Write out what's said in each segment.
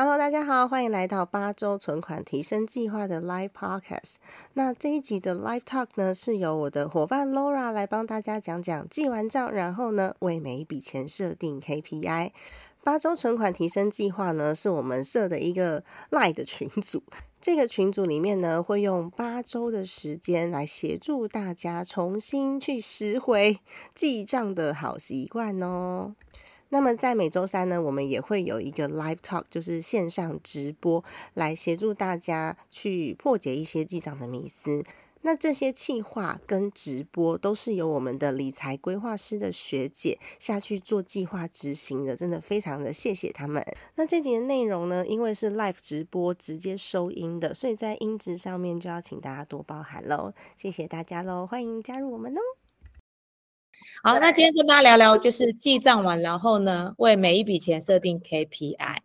Hello，大家好，欢迎来到八周存款提升计划的 Live Podcast。那这一集的 Live Talk 呢，是由我的伙伴 Laura 来帮大家讲讲记完账，然后呢，为每一笔钱设定 KPI。八周存款提升计划呢，是我们设的一个 Live 的群组。这个群组里面呢，会用八周的时间来协助大家重新去拾回记账的好习惯哦。那么在每周三呢，我们也会有一个 live talk，就是线上直播，来协助大家去破解一些记账的迷思。那这些计划跟直播都是由我们的理财规划师的学姐下去做计划执行的，真的非常的谢谢他们。那这集的内容呢，因为是 live 直播直接收音的，所以在音质上面就要请大家多包涵喽。谢谢大家喽，欢迎加入我们哦。好，那今天跟大家聊聊，就是记账完，然后呢，为每一笔钱设定 KPI。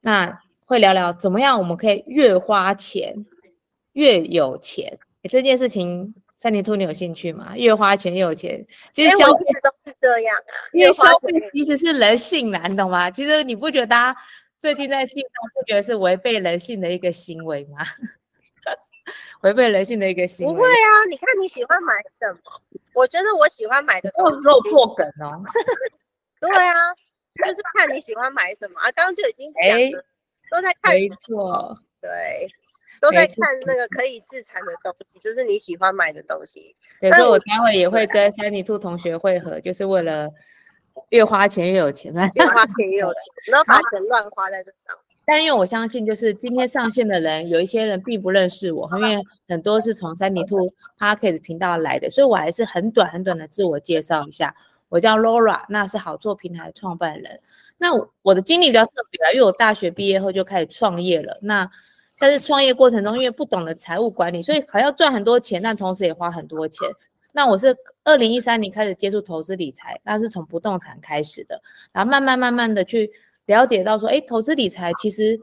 那会聊聊怎么样，我们可以越花钱越有钱。这件事情，三年兔你有兴趣吗？越花钱越有钱，其实消费都是这样啊。因为消费其实是人性难，你懂吗？其实你不觉得大家最近在记账，不觉得是违背人性的一个行为吗？违背人性的一个行为。不会啊，你看你喜欢买什么？我觉得我喜欢买的都是肉破梗哦。对啊，就是看你喜欢买什么啊。刚刚就已经讲了，都在看。没错，对，都在看那个可以自残的东西，就是你喜欢买的东西。所以我待会也会跟三尼兔同学会合，就是为了越花钱越有钱。越花钱越有钱，不要把钱乱花在这上。但因为我相信，就是今天上线的人，有一些人并不认识我，因为很多是从三尼兔 Parkes 频道来的，所以我还是很短很短的自我介绍一下。我叫 Laura，那是好做平台创办人。那我的经历比较特别啊，因为我大学毕业后就开始创业了。那但是创业过程中，因为不懂得财务管理，所以还要赚很多钱，但同时也花很多钱。那我是二零一三年开始接触投资理财，那是从不动产开始的，然后慢慢慢慢的去。了解到说，哎，投资理财其实，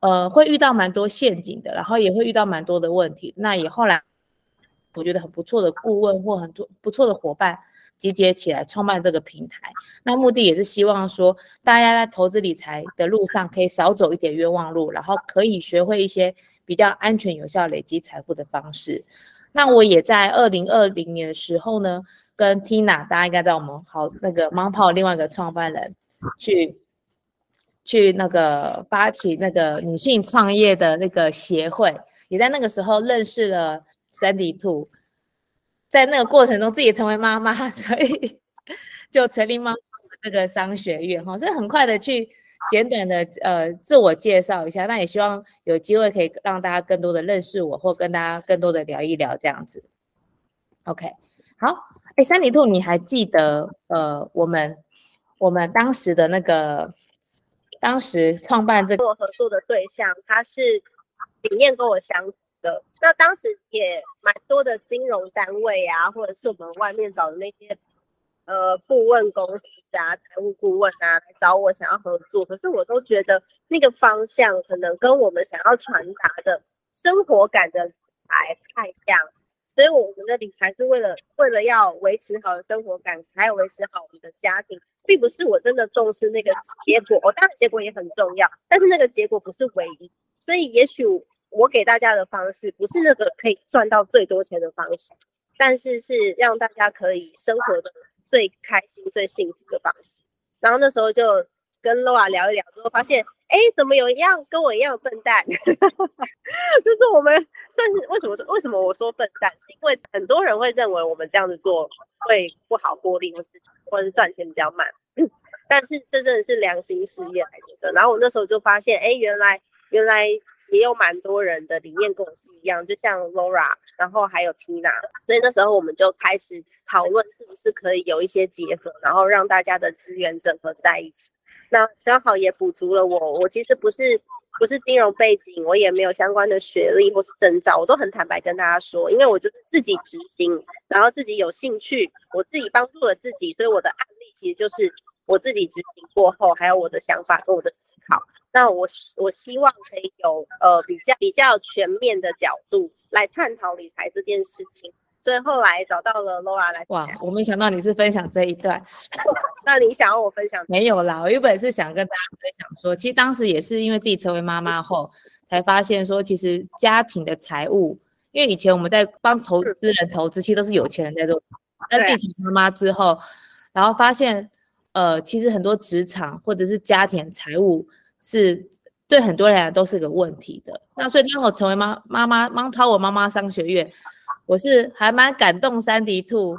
呃，会遇到蛮多陷阱的，然后也会遇到蛮多的问题。那也后来，我觉得很不错的顾问或很多不错的伙伴集结起来创办这个平台。那目的也是希望说，大家在投资理财的路上可以少走一点冤枉路，然后可以学会一些比较安全有效累积财富的方式。那我也在二零二零年的时候呢，跟 Tina，大家应该知道我们好那个猫泡另外一个创办人去。去那个发起那个女性创业的那个协会，也在那个时候认识了 Sandy Two，在那个过程中自己成为妈妈，所以就成立妈妈那个商学院哈，所以很快的去简短的呃自我介绍一下，那也希望有机会可以让大家更多的认识我，或跟大家更多的聊一聊这样子。OK，好，哎，三迪兔，你还记得呃我们我们当时的那个？当时创办这个合作的对象，他是理念跟我相同的。那当时也蛮多的金融单位啊，或者是我们外面找的那些呃顾问公司啊、财务顾问啊来找我想要合作。可是我都觉得那个方向可能跟我们想要传达的生活感的还不太一样。所以我们的理财是为了为了要维持好的生活感，还有维持好我们的家庭。并不是我真的重视那个结果，我当然结果也很重要，但是那个结果不是唯一，所以也许我给大家的方式不是那个可以赚到最多钱的方式，但是是让大家可以生活的最开心、最幸福的方式。然后那时候就跟 Loa 聊一聊之后，发现，哎，怎么有一样跟我一样笨蛋？就是我们算是为什么说？为什么我说笨蛋？是因为很多人会认为我们这样子做会不好获利，或是。或是赚钱比较慢，但是这真的是良心事业来着的。然后我那时候就发现，哎，原来原来也有蛮多人的理念跟我是一样，就像 Laura，然后还有 Tina，所以那时候我们就开始讨论是不是可以有一些结合，然后让大家的资源整合在一起。那刚好也补足了我，我其实不是。不是金融背景，我也没有相关的学历或是证照，我都很坦白跟大家说，因为我就是自己执行，然后自己有兴趣，我自己帮助了自己，所以我的案例其实就是我自己执行过后，还有我的想法跟我的思考。那我我希望可以有呃比较比较全面的角度来探讨理财这件事情，所以后来找到了 Laura 来。哇，我没想到你是分享这一段。那你想要我分享？没有啦，我原本是想跟大家分享说，其实当时也是因为自己成为妈妈后，才发现说，其实家庭的财务，因为以前我们在帮投资人投资，其实都是有钱人在做。但自己成妈妈之后，然后发现，呃，其实很多职场或者是家庭财务是对很多人来都是个问题的。那所以当我成为妈妈妈，帮跑我妈妈商学院。我是还蛮感动三 D 兔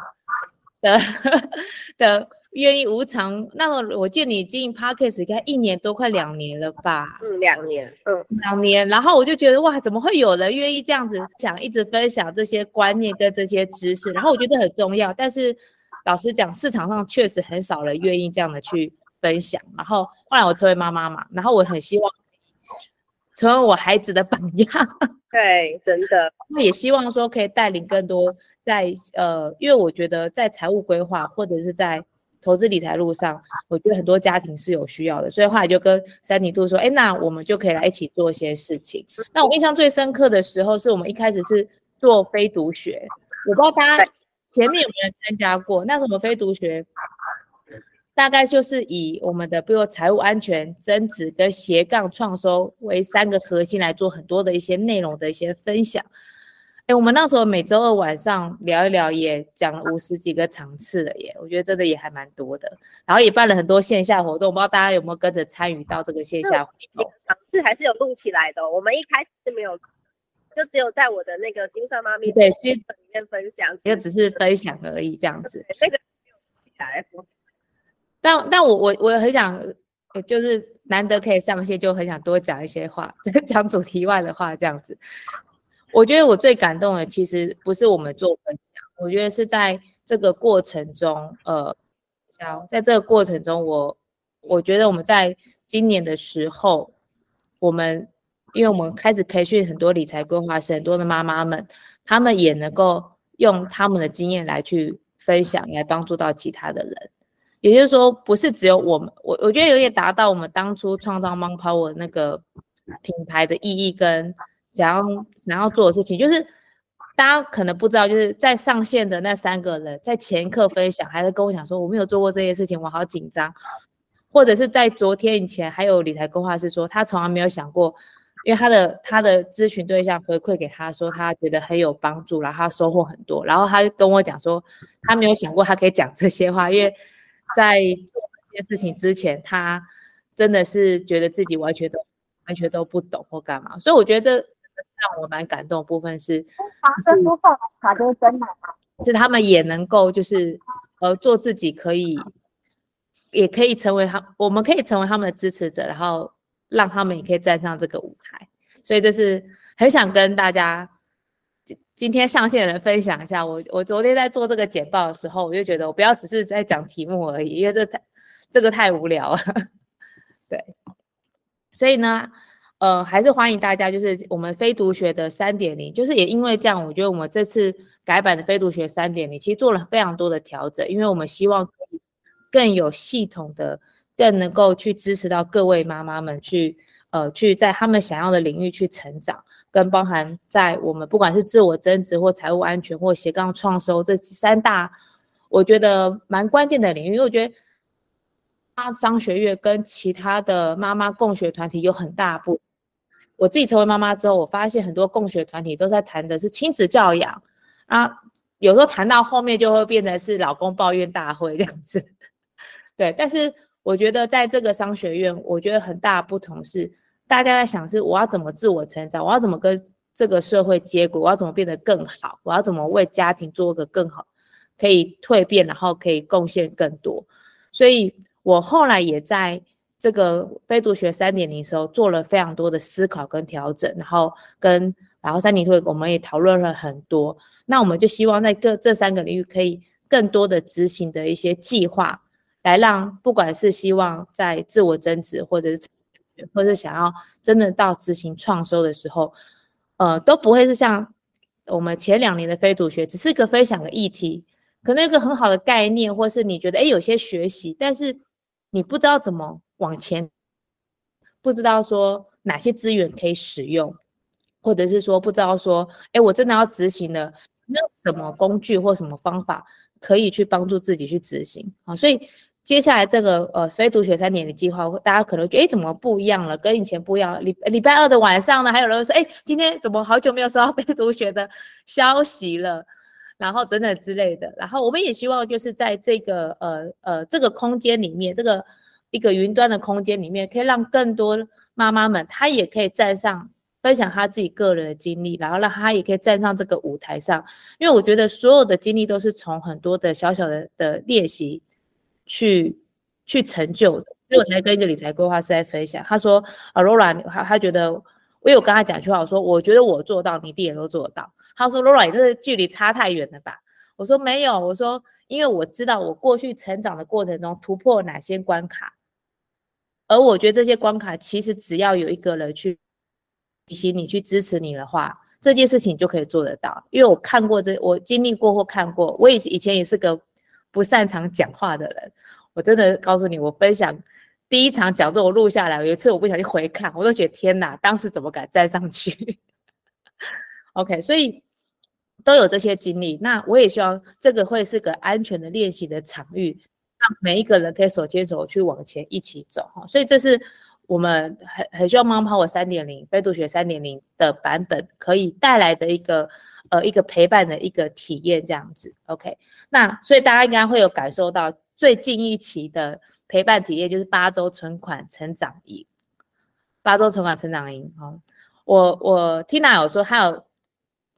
的 的愿意无偿。那我我见你经营 Podcast 应该一年多，快两年了吧？嗯，两年，嗯，两年。然后我就觉得哇，怎么会有人愿意这样子讲，一直分享这些观念跟这些知识？然后我觉得很重要。但是老实讲，市场上确实很少人愿意这样的去分享。然后后来我成为妈妈嘛，然后我很希望。成为我孩子的榜样，对，真的。那也希望说可以带领更多在呃，因为我觉得在财务规划或者是在投资理财路上，我觉得很多家庭是有需要的。所以后来就跟三妮兔说，哎，那我们就可以来一起做一些事情。那我印象最深刻的时候，是我们一开始是做非读学，我不知道大家前面有没有参加过，那是我们非读学。大概就是以我们的，比如财务安全、增值跟斜杠创收为三个核心来做很多的一些内容的一些分享。哎，我们那时候每周二晚上聊一聊，也讲了五十几个场次了耶，我觉得真的也还蛮多的。然后也办了很多线下活动，不知道大家有没有跟着参与到这个线下活动？场次还是有录起来的。我们一开始是没有，就只有在我的那个精算妈咪对基本里面分享，就只是分享而已这样子。那个没有起来。但但我我我很想，就是难得可以上线，就很想多讲一些话，讲主题外的话这样子。我觉得我最感动的，其实不是我们做分享，我觉得是在这个过程中，呃，像在这个过程中，我我觉得我们在今年的时候，我们因为我们开始培训很多理财规划师，很多的妈妈们，他们也能够用他们的经验来去分享，来帮助到其他的人。也就是说，不是只有我们，我我觉得有点达到我们当初创造 Mon Power 那个品牌的意义跟想要想要做的事情。就是大家可能不知道，就是在上线的那三个人，在前一刻分享，还是跟我讲说我没有做过这些事情，我好紧张。或者是在昨天以前，还有理财规划师说他从来没有想过，因为他的他的咨询对象回馈给他说他觉得很有帮助，然后他收获很多，然后他就跟我讲说他没有想过他可以讲这些话，因为。在做这些事情之前，他真的是觉得自己完全都完全都不懂或干嘛，所以我觉得这让我蛮感动的部分是，是他们也能够就是呃做自己，可以也可以成为他，我们可以成为他们的支持者，然后让他们也可以站上这个舞台，所以这是很想跟大家。今天上线的人分享一下，我我昨天在做这个简报的时候，我就觉得我不要只是在讲题目而已，因为这太这个太无聊了。对，所以呢，呃，还是欢迎大家，就是我们非读学的三点零，就是也因为这样，我觉得我们这次改版的非读学三点零，其实做了非常多的调整，因为我们希望可以更有系统的，更能够去支持到各位妈妈们去。呃，去在他们想要的领域去成长，跟包含在我们不管是自我增值或财务安全或斜杠创收这三大，我觉得蛮关键的领域。因为我觉得，啊，商学院跟其他的妈妈共学团体有很大不。我自己成为妈妈之后，我发现很多共学团体都在谈的是亲子教养啊，有时候谈到后面就会变成是老公抱怨大会这样子。对，但是我觉得在这个商学院，我觉得很大不同是。大家在想是我要怎么自我成长，我要怎么跟这个社会接轨，我要怎么变得更好，我要怎么为家庭做个更好，可以蜕变，然后可以贡献更多。所以我后来也在这个非读学三点零时候做了非常多的思考跟调整，然后跟然后三年推我们也讨论了很多。那我们就希望在各这三个领域可以更多的执行的一些计划，来让不管是希望在自我增值或者是。或者想要真的到执行创收的时候，呃，都不会是像我们前两年的非读学，只是一个分享的议题，可能一个很好的概念，或是你觉得哎有些学习，但是你不知道怎么往前，不知道说哪些资源可以使用，或者是说不知道说，哎，我真的要执行了，没有什么工具或什么方法可以去帮助自己去执行啊。所以接下来这个呃非读学三年的计划，大家可能觉得哎怎么不一样了，跟以前不一样。礼礼拜二的晚上呢，还有人说哎今天怎么好久没有收到非读学的消息了，然后等等之类的。然后我们也希望就是在这个呃呃这个空间里面，这个一个云端的空间里面，可以让更多妈妈们她也可以站上。分享她自己个人的经历，然后让她也可以站上这个舞台上，因为我觉得所有的经历都是从很多的小小的的练习去去成就的。所以我才跟一个理财规划师在分享，他说：“Laura，他他觉得我有跟他讲句话，我说我觉得我做到，你一定也都做得到。”他说：“Laura，你这距离差太远了吧？”我说：“没有，我说因为我知道我过去成长的过程中突破哪些关卡，而我觉得这些关卡其实只要有一个人去。”提醒你去支持你的话，这件事情就可以做得到。因为我看过这，我经历过或看过。我以以前也是个不擅长讲话的人。我真的告诉你，我分享第一场讲座，我录下来。有一次我不小心回看，我都觉得天哪，当时怎么敢站上去？OK，所以都有这些经历。那我也希望这个会是个安全的练习的场域，让每一个人可以手牵手去往前一起走。哈，所以这是。我们很很希望《Mom Power 三点零》非度学三点零的版本可以带来的一个呃一个陪伴的一个体验，这样子。OK，那所以大家应该会有感受到最近一期的陪伴体验就是八周存款成长营。八周存款成长营，哦，我我 Tina 有说他有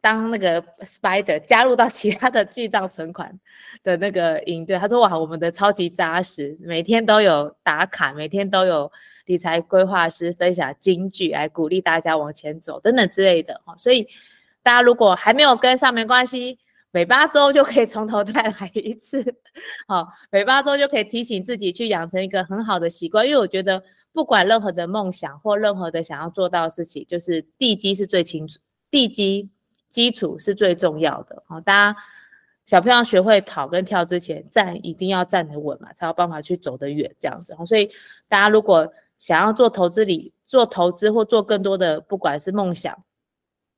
当那个 Spider 加入到其他的巨账存款的那个营队，他说哇，我们的超级扎实，每天都有打卡，每天都有。理财规划师分享金句来鼓励大家往前走等等之类的哈，所以大家如果还没有跟上没关系，每八周就可以从头再来一次，好，每八周就可以提醒自己去养成一个很好的习惯，因为我觉得不管任何的梦想或任何的想要做到的事情，就是地基是最清楚，地基基础是最重要的，好，大家小朋友学会跑跟跳之前站一定要站得稳嘛，才有办法去走得远这样子，所以大家如果想要做投资理做投资或做更多的，不管是梦想，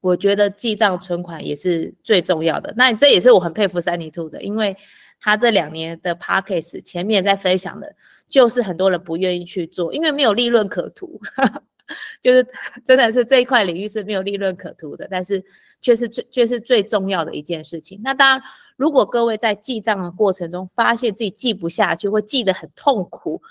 我觉得记账存款也是最重要的。那这也是我很佩服三尼兔的，因为他这两年的 p a c k a g e 前面在分享的，就是很多人不愿意去做，因为没有利润可图，就是真的是这一块领域是没有利润可图的，但是却是最却是最重要的一件事情。那当然，如果各位在记账的过程中发现自己记不下去，会记得很痛苦。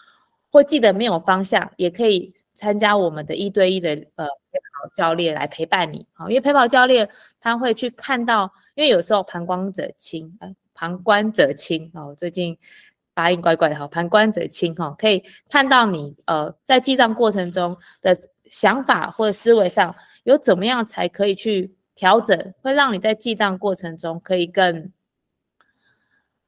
或记得没有方向，也可以参加我们的一对一的呃陪跑教练来陪伴你，啊，因为陪跑教练他会去看到，因为有时候旁观者清，呃，旁观者清哦，最近发音怪怪的哈，旁观者清哈，可以看到你呃在记账过程中的想法或者思维上有怎么样才可以去调整，会让你在记账过程中可以更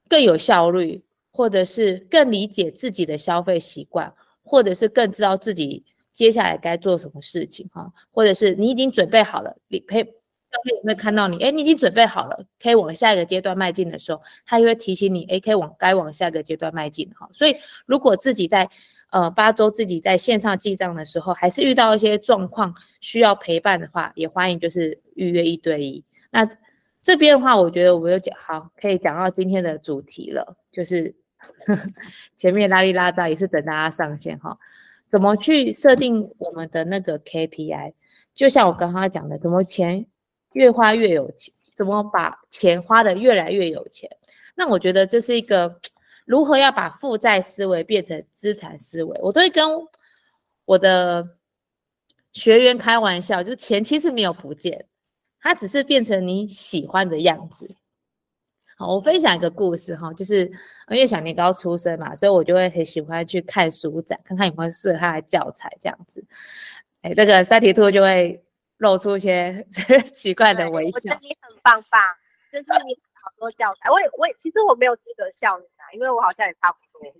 更有效率。或者是更理解自己的消费习惯，或者是更知道自己接下来该做什么事情哈，或者是你已经准备好了，理赔教练会看到你，哎，你已经准备好了，可以往下一个阶段迈进的时候，他也会提醒你，哎，可以往该往下一个阶段迈进哈。所以如果自己在呃八周自己在线上记账的时候，还是遇到一些状况需要陪伴的话，也欢迎就是预约一对一。那这边的话，我觉得我们讲好，可以讲到今天的主题了，就是。前面拉里拉扎也是等大家上线哈，怎么去设定我们的那个 KPI？就像我刚刚讲的，怎么钱越花越有钱，怎么把钱花的越来越有钱？那我觉得这是一个如何要把负债思维变成资产思维。我都会跟我的学员开玩笑，就是钱其实没有不见，它只是变成你喜欢的样子。好，我分享一个故事哈，就是因为小年糕出生嘛，所以我就会很喜欢去看书展，看看有没有适合他的教材这样子。哎，这个三体兔就会露出一些 奇怪的微笑。我觉得你很棒棒，就是你好多教材。我也我也其实我没有资格笑你啊，因为我好像也差不多。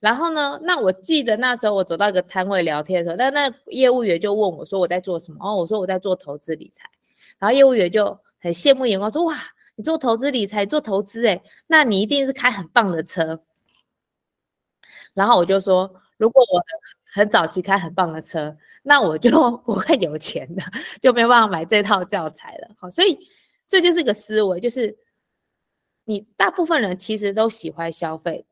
然后呢，那我记得那时候我走到一个摊位聊天的时候，那那业务员就问我说我在做什么？哦，我说我在做投资理财。然后业务员就很羡慕眼光说哇。你做投资理财，做投资，哎，那你一定是开很棒的车。然后我就说，如果我很早期开很棒的车，那我就不会有钱的，就没有办法买这套教材了。好，所以这就是个思维，就是你大部分人其实都喜欢消费，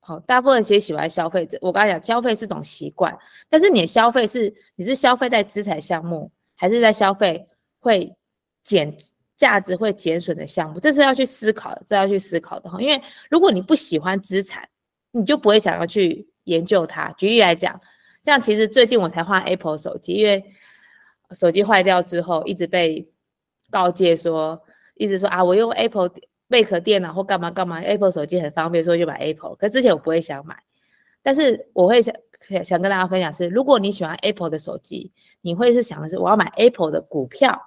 好，大部分其实喜欢消费者。我刚才讲，消费是种习惯，但是你的消费是你是消费在资产项目，还是在消费会减价值会减损的项目？这是要去思考的，这要去思考的哈。因为如果你不喜欢资产，你就不会想要去研究它。举例来讲，像其实最近我才换 Apple 手机，因为手机坏掉之后，一直被告诫说，一直说啊，我用 Apple Mac 电脑或干嘛干嘛，Apple 手机很方便，所以就买 Apple。可之前我不会想买，但是我会想想跟大家分享是，如果你喜欢 Apple 的手机，你会是想的是我要买 Apple 的股票，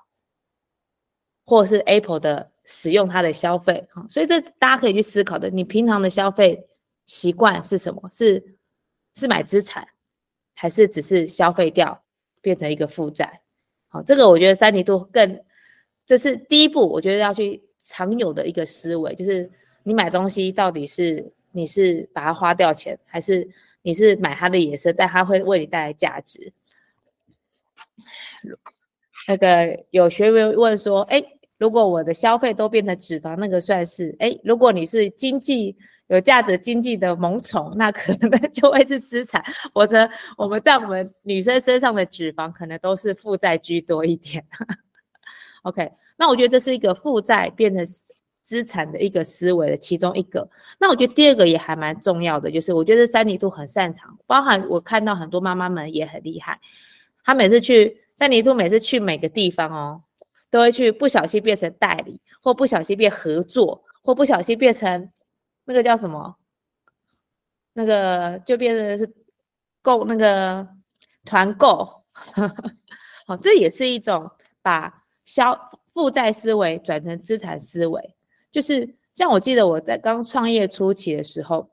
或是 Apple 的使用它的消费哈。所以这大家可以去思考的，你平常的消费习惯是什么？是是买资产，还是只是消费掉变成一个负债？好，这个我觉得三年度更，这是第一步，我觉得要去常有的一个思维，就是你买东西到底是你是把它花掉钱，还是你是买它的野生，但它会为你带来价值。那个有学员问说，哎，如果我的消费都变成脂肪，那个算是？哎，如果你是经济。有价值经济的萌宠，那可能 就会是资产，或者我们在我们女生身上的脂肪，可能都是负债居多一点。OK，那我觉得这是一个负债变成资产的一个思维的其中一个。那我觉得第二个也还蛮重要的，就是我觉得三尼兔很擅长，包含我看到很多妈妈们也很厉害，她每次去三尼兔，每次去每个地方哦，都会去不小心变成代理，或不小心变合作，或不小心变成。那个叫什么？那个就变成是购那个团购，好，这也是一种把消负债思维转成资产思维。就是像我记得我在刚创业初期的时候，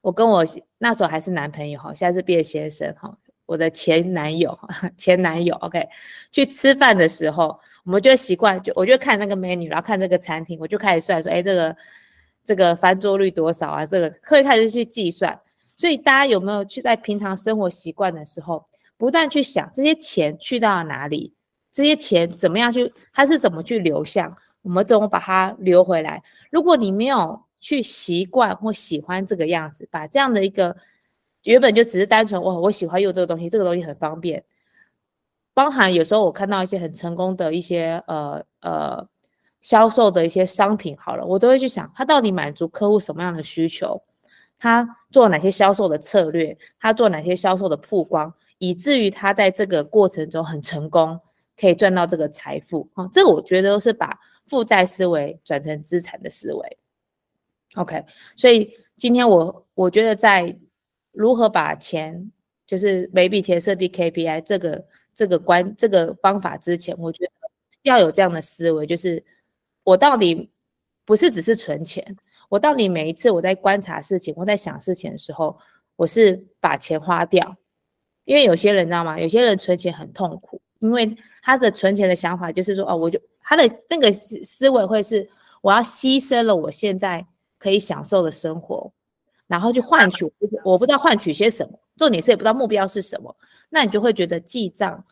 我跟我那时候还是男朋友哈，现在是变先生哈，我的前男友 前男友，OK，去吃饭的时候，我们就习惯就我就看那个美女，然后看这个餐厅，我就开始算说，哎，这个。这个翻桌率多少啊？这个可以开始去计算。所以大家有没有去在平常生活习惯的时候，不断去想这些钱去到哪里？这些钱怎么样去？它是怎么去流向？我们怎么把它留回来？如果你没有去习惯或喜欢这个样子，把这样的一个原本就只是单纯哇，我喜欢用这个东西，这个东西很方便。包含有时候我看到一些很成功的一些呃呃。销售的一些商品好了，我都会去想，他到底满足客户什么样的需求，他做哪些销售的策略，他做哪些销售的曝光，以至于他在这个过程中很成功，可以赚到这个财富啊。这个我觉得都是把负债思维转成资产的思维。OK，所以今天我我觉得在如何把钱，就是每笔钱设定 KPI 这个这个关这个方法之前，我觉得要有这样的思维，就是。我到底不是只是存钱，我到底每一次我在观察事情，我在想事情的时候，我是把钱花掉。因为有些人你知道吗？有些人存钱很痛苦，因为他的存钱的想法就是说，哦，我就他的那个思思维会是，我要牺牲了我现在可以享受的生活，然后去换取我不知道换取些什么，重点是也不知道目标是什么，那你就会觉得记账。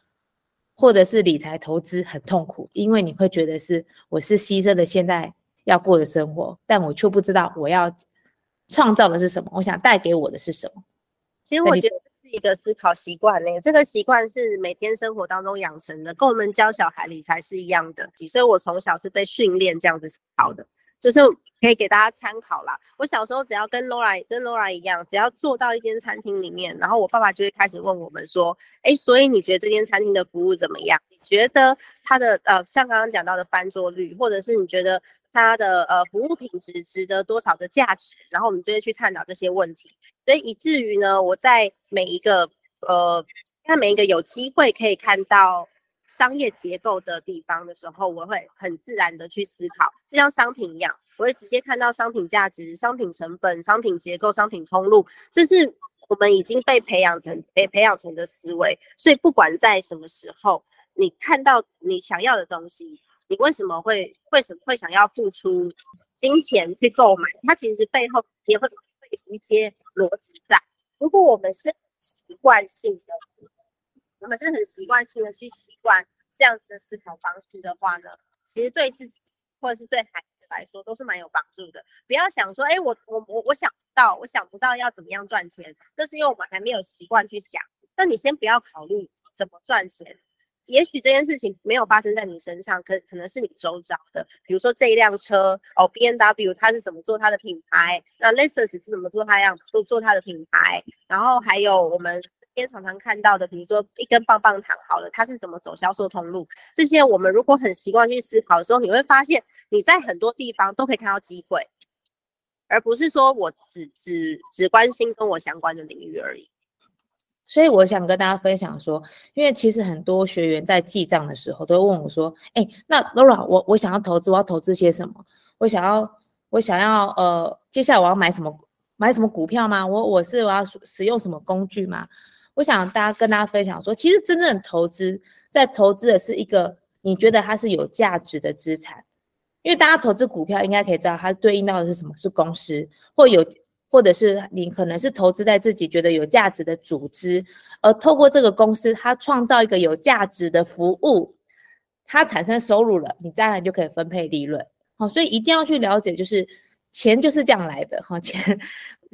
或者是理财投资很痛苦，因为你会觉得是我是牺牲了现在要过的生活，但我却不知道我要创造的是什么，我想带给我的是什么。其实我觉得是一个思考习惯呢，这个习惯是每天生活当中养成的，跟我们教小孩理财是一样的。所以，我从小是被训练这样子思考的。就是可以给大家参考啦。我小时候只要跟 Laura 跟 Laura 一样，只要坐到一间餐厅里面，然后我爸爸就会开始问我们说：“哎，所以你觉得这间餐厅的服务怎么样？你觉得它的呃，像刚刚讲到的翻桌率，或者是你觉得它的呃服务品质值得多少的价值？然后我们就会去探讨这些问题。所以以至于呢，我在每一个呃，在每一个有机会可以看到。商业结构的地方的时候，我会很自然的去思考，就像商品一样，我会直接看到商品价值、商品成本、商品结构、商品通路，这是我们已经被培养成、被培养成的思维。所以不管在什么时候，你看到你想要的东西，你为什么会为什么会想要付出金钱去购买？它其实背后也会有一些逻辑在。如果我们是习惯性的。我们是很习惯性的去习惯这样子的思考方式的话呢，其实对自己或者是对孩子来说都是蛮有帮助的。不要想说，哎，我我我我想不到，我想不到要怎么样赚钱，这是因为我们还没有习惯去想。那你先不要考虑怎么赚钱。也许这件事情没有发生在你身上，可可能是你周遭的，比如说这一辆车哦，B N W 它是怎么做它的品牌，那 Lexus 是怎么做它样都做它的品牌，然后还有我们边常常看到的，比如说一根棒棒糖好了，它是怎么走销售通路，这些我们如果很习惯去思考的时候，你会发现你在很多地方都可以看到机会，而不是说我只只只关心跟我相关的领域而已。所以我想跟大家分享说，因为其实很多学员在记账的时候都会问我说：“哎，那 Laura，我我想要投资，我要投资些什么？我想要我想要呃，接下来我要买什么买什么股票吗？我我是我要使用什么工具吗？我想大家跟大家分享说，其实真正投资，在投资的是一个你觉得它是有价值的资产，因为大家投资股票应该可以知道，它对应到的是什么？是公司或有。”或者是你可能是投资在自己觉得有价值的组织，而透过这个公司，它创造一个有价值的服务，它产生收入了，你当然就可以分配利润。好，所以一定要去了解，就是钱就是这样来的哈，钱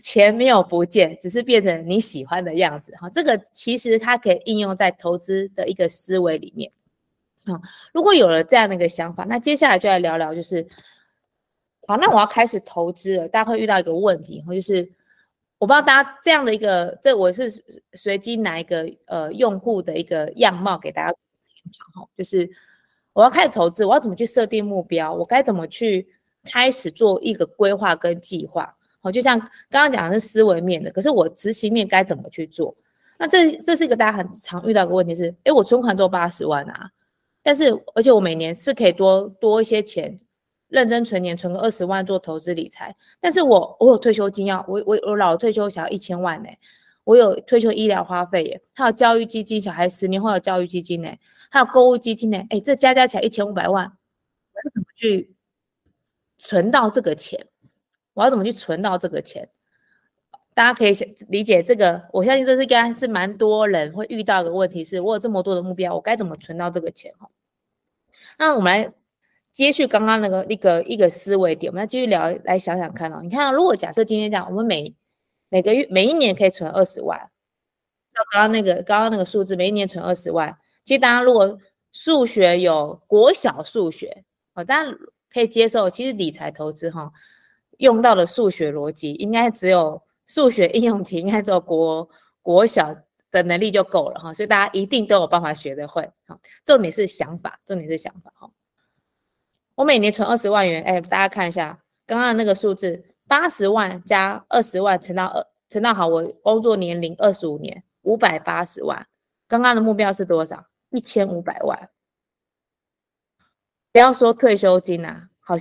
钱没有不见，只是变成你喜欢的样子哈。这个其实它可以应用在投资的一个思维里面。好，如果有了这样的一个想法，那接下来就来聊聊就是。好，那我要开始投资了。大家会遇到一个问题，哈，就是我不知道大家这样的一个，这我是随机拿一个呃用户的一个样貌给大家参考，就是我要开始投资，我要怎么去设定目标？我该怎么去开始做一个规划跟计划？好，就像刚刚讲的是思维面的，可是我执行面该怎么去做？那这这是一个大家很常遇到个问题是，哎，我存款做八十万啊，但是而且我每年是可以多多一些钱。认真存年，存个二十万做投资理财。但是我我有退休金要，我我我老退休想要一千万呢，我有退休医疗花费耶，还有教育基金，小孩十年后的教育基金呢，还有购物基金呢，哎，这加加起来一千五百万，我要怎么去存到这个钱？我要怎么去存到这个钱？大家可以想理解这个，我相信这是应该是蛮多人会遇到的问题，是我有这么多的目标，我该怎么存到这个钱？哈，那我们来。接续刚刚那个一个一个思维点，我们来继续聊，来想想看哦。你看，如果假设今天这样，我们每每个月每一年可以存二十万，像刚刚那个刚刚那个数字，每一年存二十万。其实大家如果数学有国小数学哦，大家可以接受。其实理财投资哈，用到的数学逻辑应该只有数学应用题，应该只有国国小的能力就够了哈。所以大家一定都有办法学得会哈。重点是想法，重点是想法哈。我每年存二十万元，哎，大家看一下刚刚那个数字，八十万加二十万乘到二，乘到好，我工作年龄二十五年，五百八十万。刚刚的目标是多少？一千五百万。不要说退休金啊，好，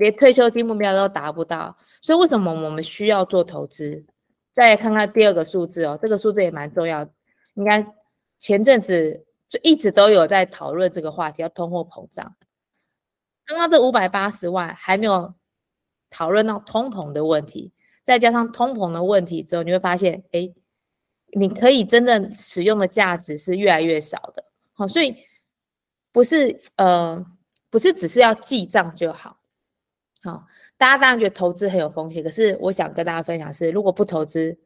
连退休金目标都达不到。所以为什么我们需要做投资？再来看看第二个数字哦，这个数字也蛮重要。应该前阵子就一直都有在讨论这个话题，要通货膨胀。刚刚这五百八十万还没有讨论到通膨的问题，再加上通膨的问题之后，你会发现，哎，你可以真正使用的价值是越来越少的。好，所以不是呃，不是只是要记账就好。好，大家当然觉得投资很有风险，可是我想跟大家分享是，如果不投资，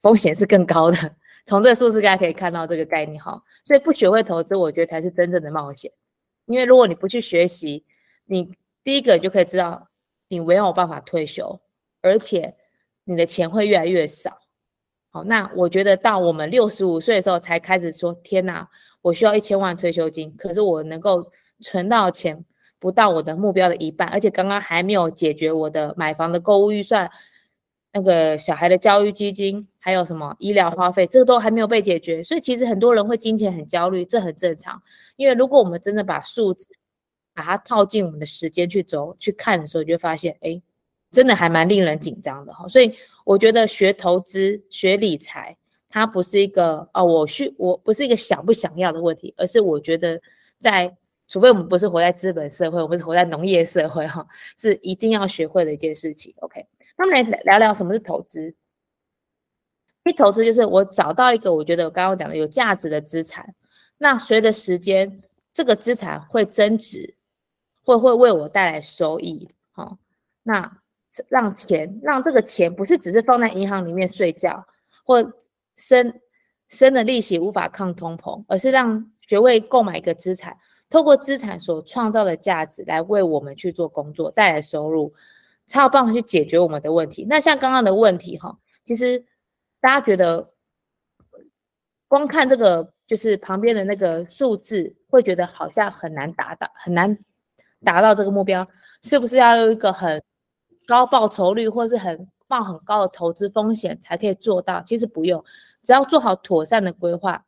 风险是更高的。从这个数字大家可以看到这个概念哈。所以不学会投资，我觉得才是真正的冒险。因为如果你不去学习，你第一个就可以知道，你没有办法退休，而且你的钱会越来越少。好，那我觉得到我们六十五岁的时候才开始说，天哪，我需要一千万退休金，可是我能够存到钱不到我的目标的一半，而且刚刚还没有解决我的买房的购物预算，那个小孩的教育基金，还有什么医疗花费，这个都还没有被解决。所以其实很多人会金钱很焦虑，这很正常。因为如果我们真的把数字，把它套进我们的时间去走去看的时候，就发现，哎，真的还蛮令人紧张的哈。所以我觉得学投资、学理财，它不是一个哦，我需我不是一个想不想要的问题，而是我觉得在，除非我们不是活在资本社会，我们是活在农业社会哈，是一定要学会的一件事情。OK，那我们来聊聊什么是投资。一投资就是我找到一个我觉得我刚刚讲的有价值的资产，那随着时间，这个资产会增值。会会为我带来收益，好，那让钱让这个钱不是只是放在银行里面睡觉，或生生的利息无法抗通膨，而是让学会购买一个资产，透过资产所创造的价值来为我们去做工作，带来收入，才有办法去解决我们的问题。那像刚刚的问题哈，其实大家觉得光看这个就是旁边的那个数字，会觉得好像很难达到，很难达到这个目标，是不是要有一个很高报酬率，或是很冒很高的投资风险才可以做到？其实不用。只要做好妥善的规划，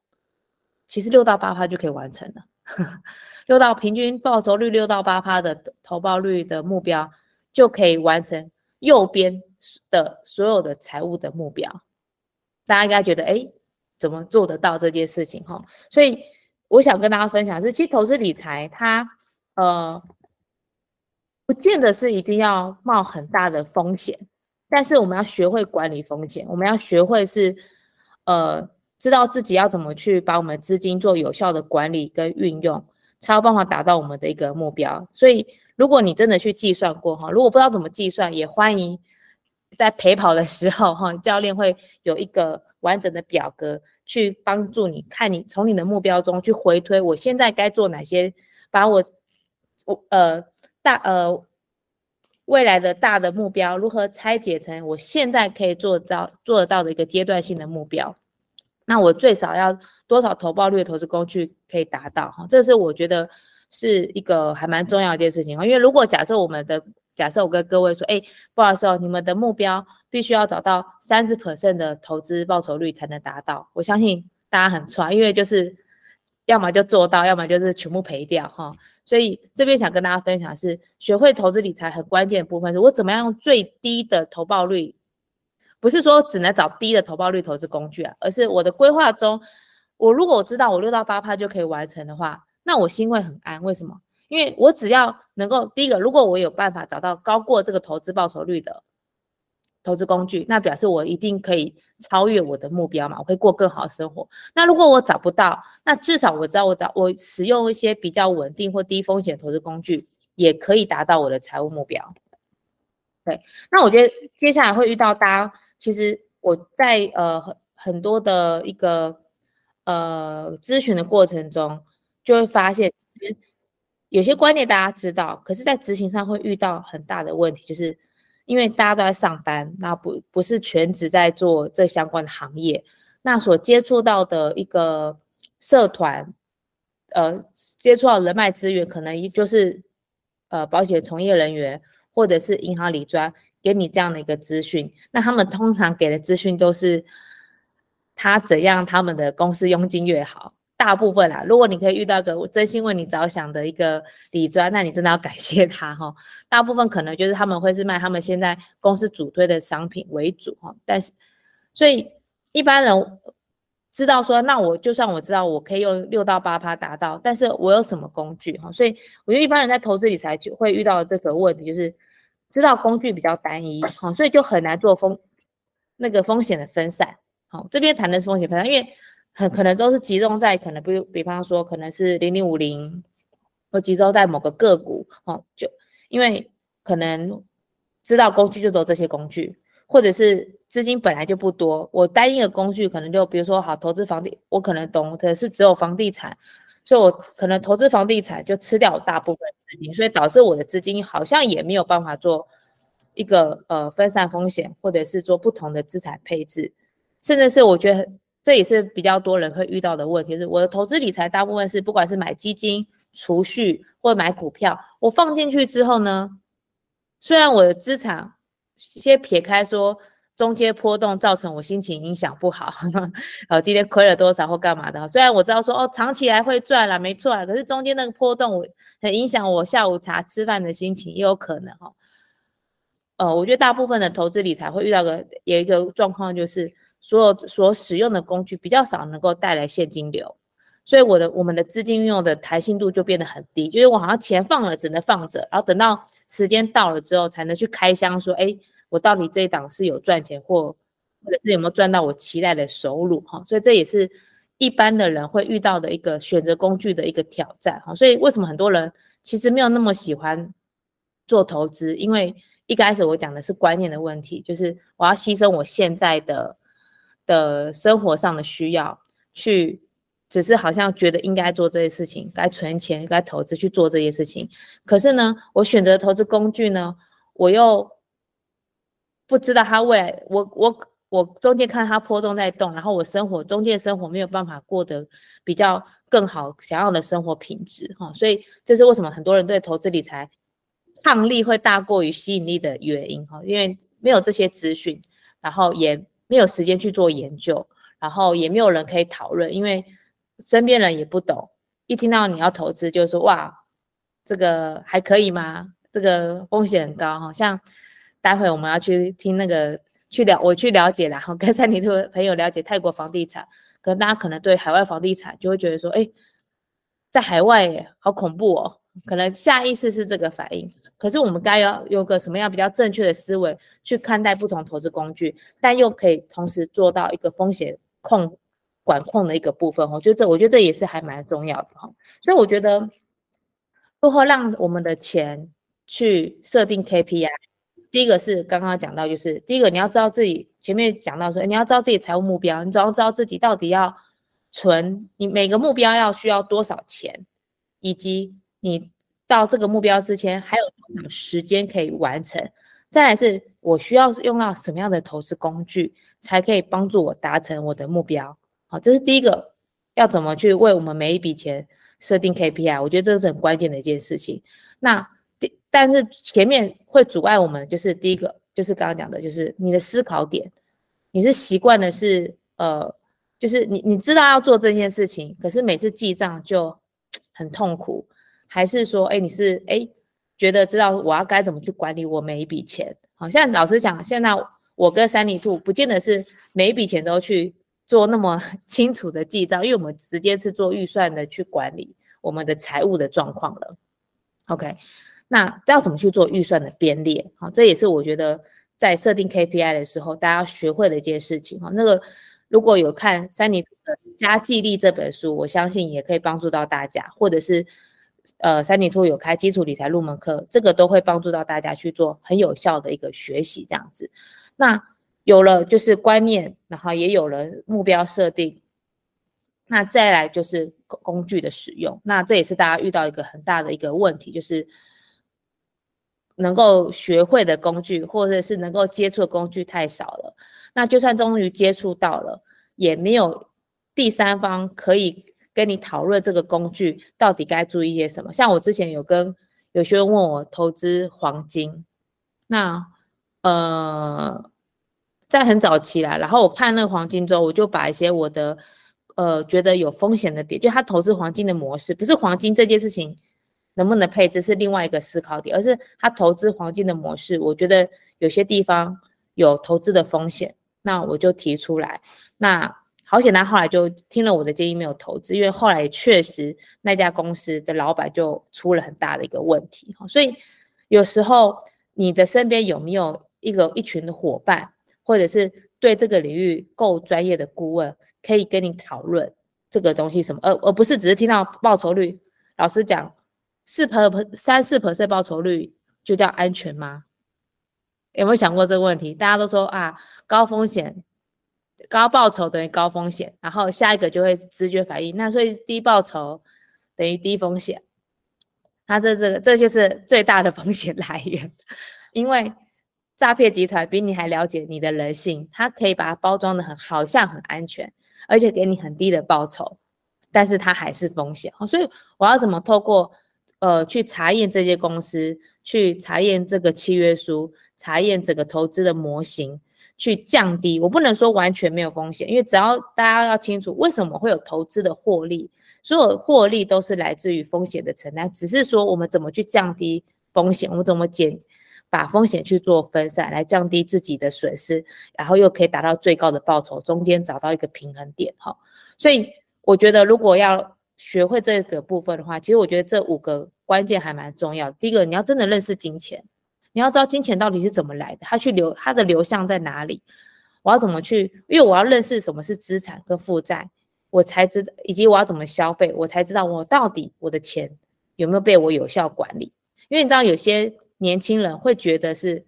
其实六到八趴就可以完成了。六到平均报酬率六到八趴的投报率的目标，就可以完成右边的所有的财务的目标。大家应该觉得，哎，怎么做得到这件事情？哈，所以我想跟大家分享是，其实投资理财它，呃，不见得是一定要冒很大的风险，但是我们要学会管理风险，我们要学会是。呃，知道自己要怎么去把我们资金做有效的管理跟运用，才有办法达到我们的一个目标。所以，如果你真的去计算过哈，如果不知道怎么计算，也欢迎在陪跑的时候哈，教练会有一个完整的表格去帮助你看你从你的目标中去回推，我现在该做哪些，把我我呃大呃。未来的大的目标如何拆解成我现在可以做到做得到的一个阶段性的目标？那我最少要多少投报率的投资工具可以达到？哈，这是我觉得是一个还蛮重要一件事情哈。因为如果假设我们的假设我跟各位说，哎，不好意思哦，你们的目标必须要找到三十 percent 的投资报酬率才能达到，我相信大家很错，因为就是要么就做到，要么就是全部赔掉哈。所以这边想跟大家分享是，学会投资理财很关键的部分是，我怎么样用最低的投报率，不是说只能找低的投报率投资工具啊，而是我的规划中，我如果我知道我六到八趴就可以完成的话，那我心会很安。为什么？因为我只要能够第一个，如果我有办法找到高过这个投资报酬率的。投资工具，那表示我一定可以超越我的目标嘛？我可以过更好的生活。那如果我找不到，那至少我知道我找我使用一些比较稳定或低风险投资工具，也可以达到我的财务目标。对，那我觉得接下来会遇到大家，其实我在呃很很多的一个呃咨询的过程中，就会发现，其实有些观念大家知道，可是在执行上会遇到很大的问题，就是。因为大家都在上班，那不不是全职在做这相关的行业，那所接触到的一个社团，呃，接触到人脉资源，可能也就是呃保险从业人员或者是银行里专给你这样的一个资讯，那他们通常给的资讯都是他怎样，他们的公司佣金越好。大部分啦，如果你可以遇到个真心为你着想的一个理专，那你真的要感谢他哈。大部分可能就是他们会是卖他们现在公司主推的商品为主哈。但是，所以一般人知道说，那我就算我知道我可以用六到八趴达到，但是我有什么工具哈？所以我觉得一般人在投资理财就会遇到这个问题，就是知道工具比较单一哈，所以就很难做风那个风险的分散。好，这边谈的是风险分散，因为。很可能都是集中在可能比比方说可能是零零五零，或集中在某个个股哦，就因为可能知道工具就走这些工具，或者是资金本来就不多，我单一的工具可能就比如说好投资房地，我可能懂的是只有房地产，所以我可能投资房地产就吃掉大部分资金，所以导致我的资金好像也没有办法做一个呃分散风险，或者是做不同的资产配置，甚至是我觉得。这也是比较多人会遇到的问题，是我的投资理财大部分是不管是买基金、储蓄或者买股票，我放进去之后呢，虽然我的资产先撇开说中间波动造成我心情影响不好，呃，今天亏了多少或干嘛的，虽然我知道说哦，长期来会赚了，没错啊，可是中间那个波动很影响我下午茶吃饭的心情，也有可能哈。呃，我觉得大部分的投资理财会遇到个有一个状况就是。所有所使用的工具比较少，能够带来现金流，所以我的我们的资金运用的弹性度就变得很低，就是我好像钱放了只能放着，然后等到时间到了之后才能去开箱，说，哎，我到底这一档是有赚钱或或者是有没有赚到我期待的收入哈，所以这也是一般的人会遇到的一个选择工具的一个挑战哈，所以为什么很多人其实没有那么喜欢做投资，因为一开始我讲的是观念的问题，就是我要牺牲我现在的的生活上的需要，去只是好像觉得应该做这些事情，该存钱，该投资去做这些事情。可是呢，我选择投资工具呢，我又不知道它未来，我我。我中间看它波动在动，然后我生活中间生活没有办法过得比较更好，想要的生活品质哈，所以这是为什么很多人对投资理财抗力会大过于吸引力的原因哈，因为没有这些资讯，然后也没有时间去做研究，然后也没有人可以讨论，因为身边人也不懂，一听到你要投资就说哇，这个还可以吗？这个风险很高哈，像待会我们要去听那个。去了，我去了解，然 后跟三里兔朋友了解泰国房地产，可能大家可能对海外房地产就会觉得说，哎，在海外好恐怖哦，可能下意识是这个反应。可是我们该要有个什么样比较正确的思维去看待不同投资工具，但又可以同时做到一个风险控管控的一个部分。我觉得这，我觉得这也是还蛮重要的哈。所以我觉得如何让我们的钱去设定 KPI。第一个是刚刚讲到，就是第一个你要知道自己前面讲到说，你要知道自己财务目标，你总要知道自己到底要存，你每个目标要需要多少钱，以及你到这个目标之前还有多少时间可以完成。再来是我需要用到什么样的投资工具，才可以帮助我达成我的目标。好，这是第一个，要怎么去为我们每一笔钱设定 KPI，我觉得这是很关键的一件事情。那。但是前面会阻碍我们，就是第一个，就是刚刚讲的，就是你的思考点，你是习惯的是，呃，就是你你知道要做这件事情，可是每次记账就很痛苦，还是说，哎，你是哎觉得知道我要该怎么去管理我每一笔钱？好像老实讲，现在我跟三里兔不见得是每一笔钱都去做那么 清楚的记账，因为我们直接是做预算的去管理我们的财务的状况了。OK。那要怎么去做预算的编列？好，这也是我觉得在设定 KPI 的时候，大家要学会的一件事情。哈，那个如果有看三尼的《加记力》这本书，我相信也可以帮助到大家，或者是呃三尼兔有开基础理财入门课，这个都会帮助到大家去做很有效的一个学习。这样子，那有了就是观念，然后也有了目标设定，那再来就是工具的使用。那这也是大家遇到一个很大的一个问题，就是。能够学会的工具，或者是能够接触的工具太少了。那就算终于接触到了，也没有第三方可以跟你讨论这个工具到底该注意些什么。像我之前有跟有学员问我投资黄金，那呃，在很早期啦，然后我看那个黄金之后，我就把一些我的呃觉得有风险的点，就他投资黄金的模式，不是黄金这件事情。能不能配置是另外一个思考点，而是他投资黄金的模式，我觉得有些地方有投资的风险，那我就提出来。那好险，他后来就听了我的建议，没有投资，因为后来确实那家公司的老板就出了很大的一个问题。所以有时候你的身边有没有一个一群的伙伴，或者是对这个领域够专业的顾问，可以跟你讨论这个东西什么，而而不是只是听到报酬率，老实讲。四 per 三四百分的报酬率就叫安全吗？有没有想过这个问题？大家都说啊，高风险高报酬等于高风险，然后下一个就会直觉反应，那所以低报酬等于低风险。它这这个这就是最大的风险来源，因为诈骗集团比你还了解你的人性，他可以把它包装的很好像很安全，而且给你很低的报酬，但是它还是风险。所以我要怎么透过？呃，去查验这些公司，去查验这个契约书，查验整个投资的模型，去降低。我不能说完全没有风险，因为只要大家要清楚为什么会有投资的获利，所有获利都是来自于风险的承担，只是说我们怎么去降低风险，我们怎么减，把风险去做分散，来降低自己的损失，然后又可以达到最高的报酬，中间找到一个平衡点哈。所以我觉得如果要。学会这个部分的话，其实我觉得这五个关键还蛮重要。第一个，你要真的认识金钱，你要知道金钱到底是怎么来的，它去流它的流向在哪里，我要怎么去？因为我要认识什么是资产跟负债，我才知道，以及我要怎么消费，我才知道我到底我的钱有没有被我有效管理？因为你知道有些年轻人会觉得是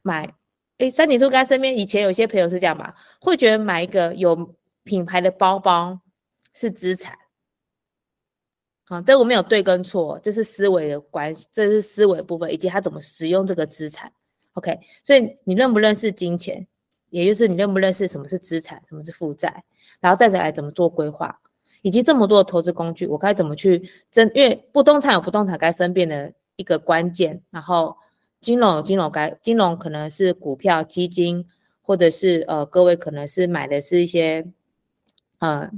买，哎，三井兔刚身边以前有些朋友是这样吧，会觉得买一个有品牌的包包是资产。好，这我没有对跟错，这是思维的关系，这是思维部分，以及他怎么使用这个资产。OK，所以你认不认识金钱，也就是你认不认识什么是资产，什么是负债，然后再来怎么做规划，以及这么多的投资工具，我该怎么去真？因为不动产有不动产该分辨的一个关键，然后金融有金融该金融可能是股票、基金，或者是呃各位可能是买的是一些呃。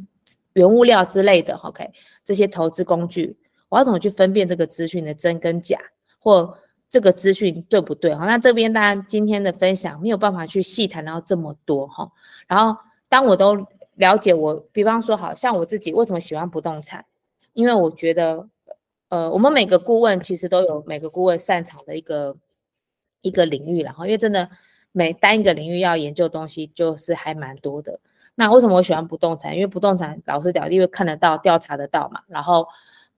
原物料之类的，OK，这些投资工具，我要怎么去分辨这个资讯的真跟假，或这个资讯对不对？哈，那这边当然今天的分享没有办法去细谈到这么多哈。然后当我都了解，我比方说，好像我自己为什么喜欢不动产，因为我觉得，呃，我们每个顾问其实都有每个顾问擅长的一个一个领域，然后因为真的每单一个领域要研究东西就是还蛮多的。那为什么我喜欢不动产？因为不动产老实讲，因为看得到、调查得到嘛，然后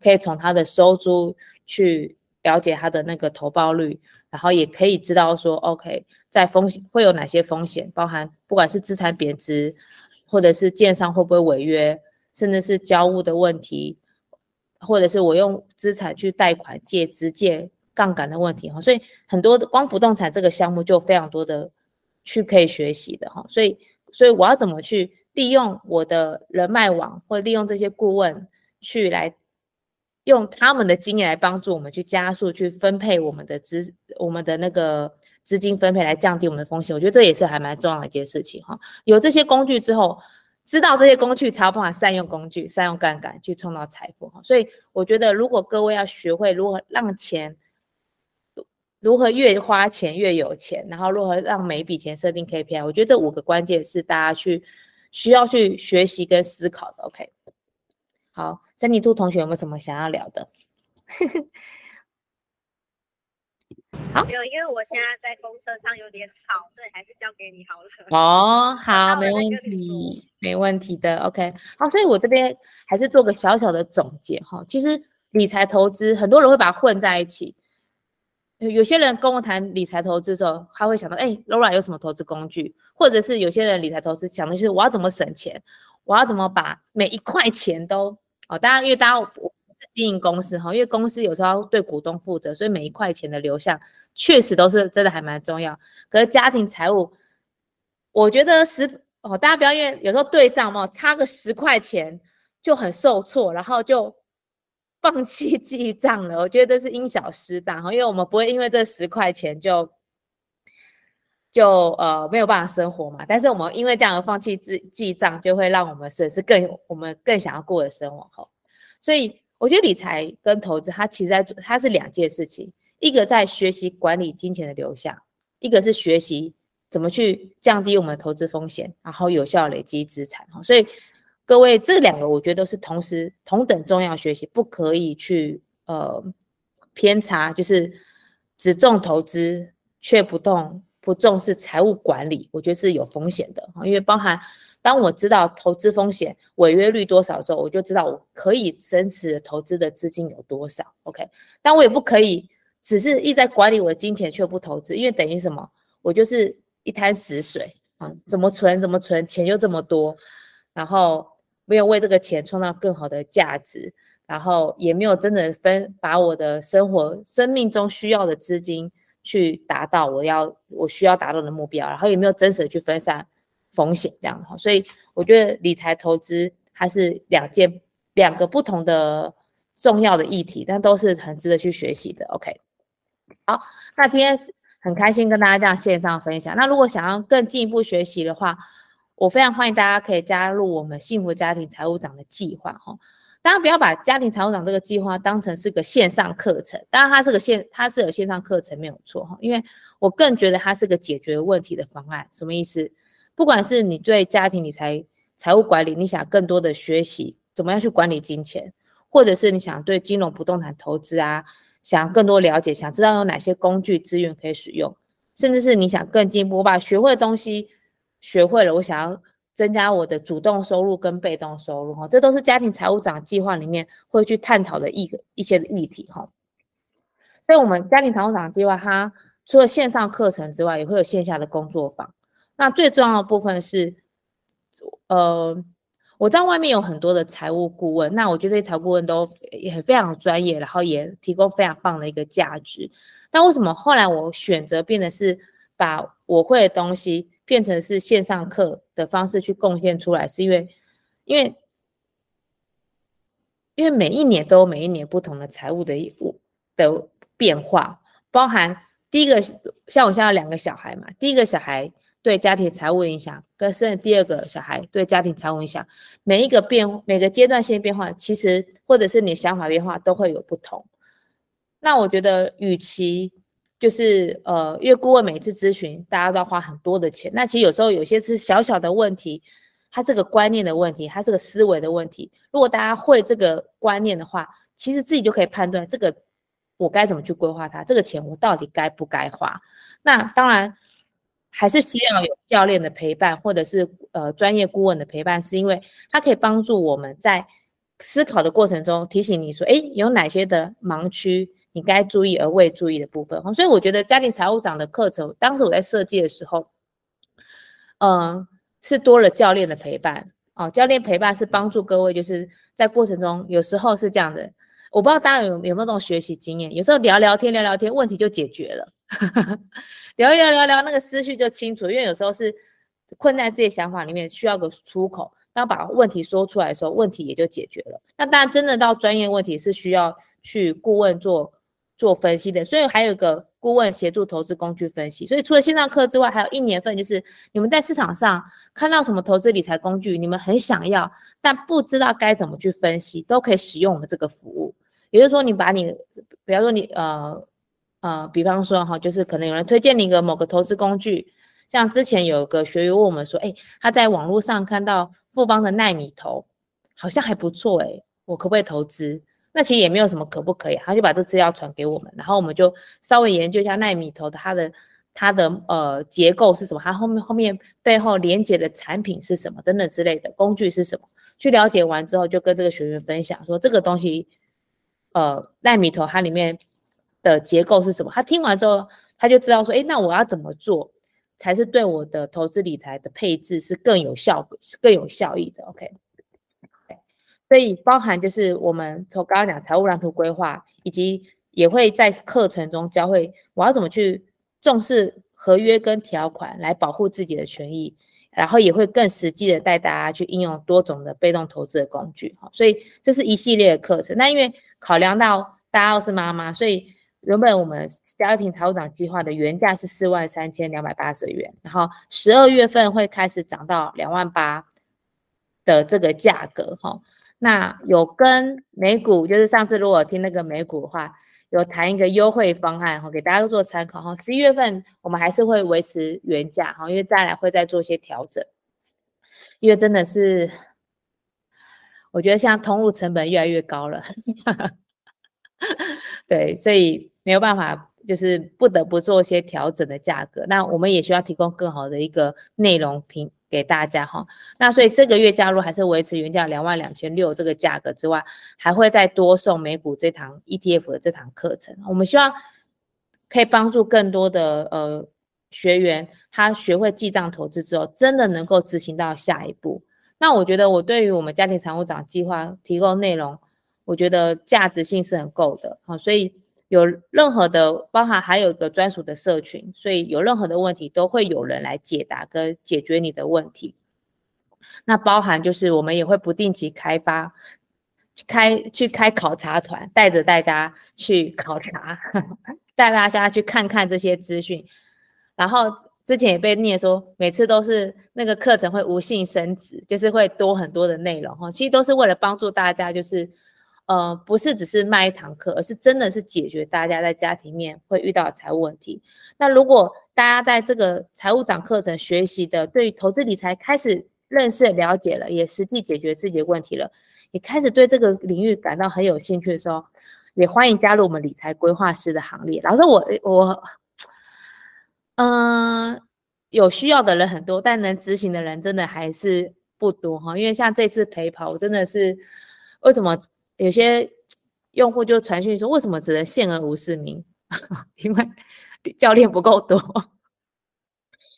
可以从它的收租去了解它的那个投报率，然后也可以知道说，OK，在风险会有哪些风险，包含不管是资产贬值，或者是建商会不会违约，甚至是交屋的问题，或者是我用资产去贷款借资借杠杆的问题哈，所以很多的光不动产这个项目就非常多的去可以学习的哈，所以。所以我要怎么去利用我的人脉网，或利用这些顾问去来用他们的经验来帮助我们去加速去分配我们的资，我们的那个资金分配来降低我们的风险。我觉得这也是还蛮重要的一件事情哈。有这些工具之后，知道这些工具才有办法善用工具、善用杠杆去创造财富哈。所以我觉得，如果各位要学会如何让钱。如何越花钱越有钱，然后如何让每笔钱设定 KPI？我觉得这五个关键是大家去需要去学习跟思考的。OK，好，珍妮兔同学有没有什么想要聊的？好，没有，因为我现在在公车上有点吵，所以还是交给你好了。哦，好，没问题，没问题的。OK，好，所以我这边还是做个小小的总结哈。其实理财投资，很多人会把它混在一起。有些人跟我谈理财投资的时候，他会想到，哎，Laura 有什么投资工具？或者是有些人理财投资想的是我要怎么省钱，我要怎么把每一块钱都哦，当然因为大家我是经营公司哈，因为公司有时候要对股东负责，所以每一块钱的流向确实都是真的还蛮重要。可是家庭财务，我觉得十哦，大家不要因为有时候对账嘛，差个十块钱就很受挫，然后就。放弃记账了，我觉得这是因小失大哈，因为我们不会因为这十块钱就就呃没有办法生活嘛。但是我们因为这样而放弃记记账，就会让我们损失更我们更想要过的生活哈。所以我觉得理财跟投资，它其实在它是两件事情，一个在学习管理金钱的流向，一个是学习怎么去降低我们的投资风险，然后有效累积资产哈。所以。各位，这两个我觉得都是同时同等重要，学习不可以去呃偏差，就是只重投资却不动不重视财务管理，我觉得是有风险的因为包含当我知道投资风险违约率多少的时候，我就知道我可以真实的投资的资金有多少。OK，但我也不可以只是一直在管理我的金钱却不投资，因为等于什么？我就是一滩死水啊！怎么存怎么存，钱就这么多，然后。没有为这个钱创造更好的价值，然后也没有真的分把我的生活、生命中需要的资金去达到我要我需要达到的目标，然后也没有真实的去分散风险，这样的哈。所以我觉得理财投资它是两件两个不同的重要的议题，但都是很值得去学习的。OK，好，那今天很开心跟大家这样线上分享。那如果想要更进一步学习的话，我非常欢迎大家可以加入我们幸福家庭财务长的计划哈，当然不要把家庭财务长这个计划当成是个线上课程，当然它是个线，它是有线上课程没有错哈，因为我更觉得它是个解决问题的方案。什么意思？不管是你对家庭理财、财务管理，你想更多的学习怎么样去管理金钱，或者是你想对金融不动产投资啊，想更多了解，想知道有哪些工具资源可以使用，甚至是你想更进一步，我把学会的东西。学会了，我想要增加我的主动收入跟被动收入哈，这都是家庭财务长计划里面会去探讨的一个一些议题哈。所以，我们家庭财务长计划它除了线上课程之外，也会有线下的工作坊。那最重要的部分是，呃，我在外面有很多的财务顾问，那我觉得这些财务顾问都也非常专业，然后也提供非常棒的一个价值。但为什么后来我选择变得是把我会的东西？变成是线上课的方式去贡献出来，是因为，因为，因为每一年都有每一年不同的财务的的变化，包含第一个，像我现在两个小孩嘛，第一个小孩对家庭财务影响，跟生第二个小孩对家庭财务影响，每一个变每个阶段性变化，其实或者是你想法变化都会有不同。那我觉得，与其就是呃，因为顾问每次咨询，大家都要花很多的钱。那其实有时候有些是小小的问题，它是个观念的问题，它是个思维的问题。如果大家会这个观念的话，其实自己就可以判断这个我该怎么去规划它，这个钱我到底该不该花。那当然还是需要有教练的陪伴，或者是呃专业顾问的陪伴，是因为它可以帮助我们在思考的过程中提醒你说，哎，有哪些的盲区。你该注意而未注意的部分，所以我觉得家庭财务长的课程，当时我在设计的时候，嗯，是多了教练的陪伴哦。教练陪伴是帮助各位，就是在过程中，有时候是这样的。我不知道大家有有没有这种学习经验，有时候聊聊天，聊聊天，问题就解决了。聊一聊，聊聊，那个思绪就清楚。因为有时候是困在自己想法里面，需要个出口。当把问题说出来的时候，问题也就解决了。那当然，真的到专业问题是需要去顾问做。做分析的，所以还有一个顾问协助投资工具分析。所以除了线上课之外，还有一年份，就是你们在市场上看到什么投资理财工具，你们很想要，但不知道该怎么去分析，都可以使用我们这个服务。也就是说，你把你，比方说你呃呃，比方说哈，就是可能有人推荐你一个某个投资工具，像之前有个学员问我们说，哎，他在网络上看到富邦的奈米投，好像还不错哎，我可不可以投资？那其实也没有什么可不可以，他就把这资料传给我们，然后我们就稍微研究一下奈米头的它的它的呃结构是什么，它后面后面背后连接的产品是什么等等之类的工具是什么，去了解完之后就跟这个学员分享说这个东西，呃奈米头它里面的结构是什么，他听完之后他就知道说，哎，那我要怎么做才是对我的投资理财的配置是更有效是更有效益的，OK。所以包含就是我们从刚刚讲财务蓝图规划，以及也会在课程中教会我要怎么去重视合约跟条款来保护自己的权益，然后也会更实际的带大家去应用多种的被动投资的工具哈。所以这是一系列的课程。那因为考量到大家都是妈妈，所以原本我们家庭财务长计划的原价是四万三千两百八十元，然后十二月份会开始涨到两万八的这个价格哈。那有跟美股，就是上次如果听那个美股的话，有谈一个优惠方案哈，给大家做参考哈。十一月份我们还是会维持原价哈，因为再来会再做一些调整，因为真的是，我觉得现在通路成本越来越高了，对，所以没有办法，就是不得不做一些调整的价格。那我们也需要提供更好的一个内容品。给大家哈，那所以这个月加入还是维持原价两万两千六这个价格之外，还会再多送美股这堂 ETF 的这堂课程。我们希望可以帮助更多的呃学员，他学会记账投资之后，真的能够执行到下一步。那我觉得我对于我们家庭财务长计划提供内容，我觉得价值性是很够的啊，所以。有任何的包含，还有一个专属的社群，所以有任何的问题都会有人来解答跟解决你的问题。那包含就是我们也会不定期开发，开去开考察团，带着大家去考察，带大家去看看这些资讯。然后之前也被念说，每次都是那个课程会无性升值，就是会多很多的内容哈。其实都是为了帮助大家，就是。呃，不是只是卖一堂课，而是真的是解决大家在家庭面会遇到的财务问题。那如果大家在这个财务长课程学习的，对投资理财开始认识了解了，也实际解决自己的问题了，也开始对这个领域感到很有兴趣的时候，也欢迎加入我们理财规划师的行列。老师，我我，嗯，有需要的人很多，但能执行的人真的还是不多哈。因为像这次陪跑，我真的是为什么有些用户就传讯说，为什么只能限额五十名？因为教练不够多，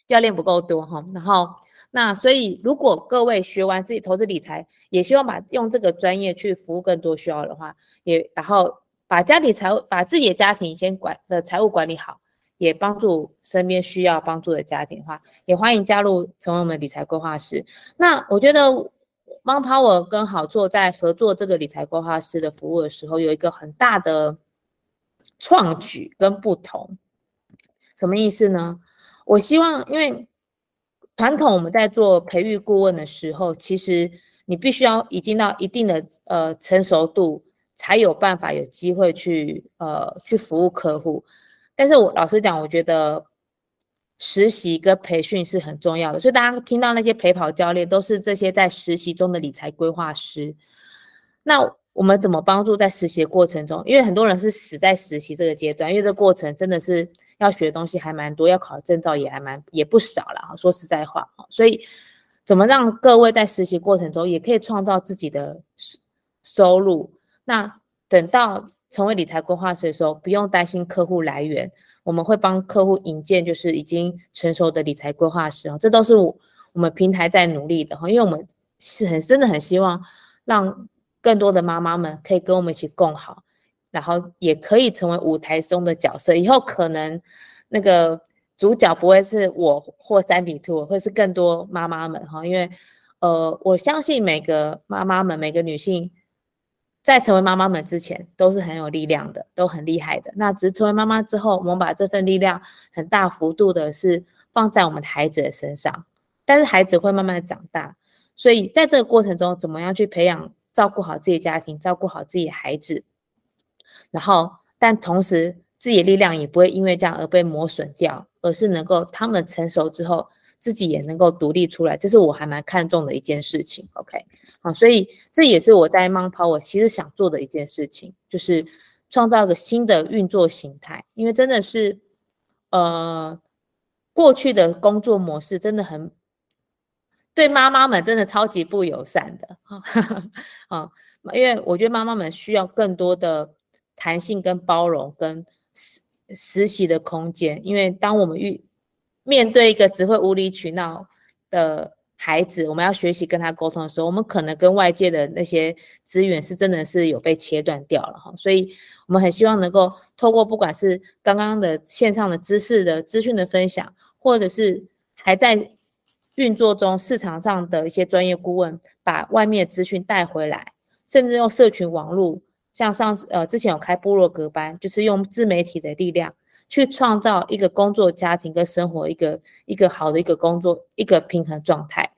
教练不够多哈。然后那所以，如果各位学完自己投资理财，也希望把用这个专业去服务更多需要的话，也然后把家里财务把自己的家庭先管的财务管理好。也帮助身边需要帮助的家庭的话，也欢迎加入成为我们理财规划师。那我觉得 m o n Power 跟好做在合作这个理财规划师的服务的时候，有一个很大的创举跟不同。什么意思呢？我希望，因为传统我们在做培育顾问的时候，其实你必须要已经到一定的呃成熟度，才有办法有机会去呃去服务客户。但是我老实讲，我觉得实习跟培训是很重要的，所以大家听到那些陪跑教练都是这些在实习中的理财规划师。那我们怎么帮助在实习过程中？因为很多人是死在实习这个阶段，因为这过程真的是要学的东西还蛮多，要考证照也还蛮也不少了。说实在话，所以怎么让各位在实习过程中也可以创造自己的收入？那等到。成为理财规划师的时候，不用担心客户来源，我们会帮客户引荐就是已经成熟的理财规划师哦，这都是我我们平台在努力的哈，因为我们是很真的很希望让更多的妈妈们可以跟我们一起共好，然后也可以成为舞台中的角色，以后可能那个主角不会是我或三底兔，会是更多妈妈们哈，因为呃，我相信每个妈妈们，每个女性。在成为妈妈们之前，都是很有力量的，都很厉害的。那只是成为妈妈之后，我们把这份力量很大幅度的是放在我们的孩子的身上。但是孩子会慢慢的长大，所以在这个过程中，怎么样去培养、照顾好自己家庭，照顾好自己的孩子，然后，但同时自己的力量也不会因为这样而被磨损掉，而是能够他们成熟之后。自己也能够独立出来，这是我还蛮看重的一件事情。OK，好，所以这也是我在 m o n Power 其实想做的一件事情，就是创造一个新的运作形态。因为真的是，呃，过去的工作模式真的很对妈妈们真的超级不友善的 啊，因为我觉得妈妈们需要更多的弹性、跟包容、跟实实习的空间。因为当我们遇面对一个只会无理取闹的孩子，我们要学习跟他沟通的时候，我们可能跟外界的那些资源是真的是有被切断掉了哈，所以我们很希望能够透过不管是刚刚的线上的知识的资讯的分享，或者是还在运作中市场上的一些专业顾问，把外面的资讯带回来，甚至用社群网络，像上次呃之前有开部落格班，就是用自媒体的力量。去创造一个工作、家庭跟生活一个一个好的一个工作一个平衡状态。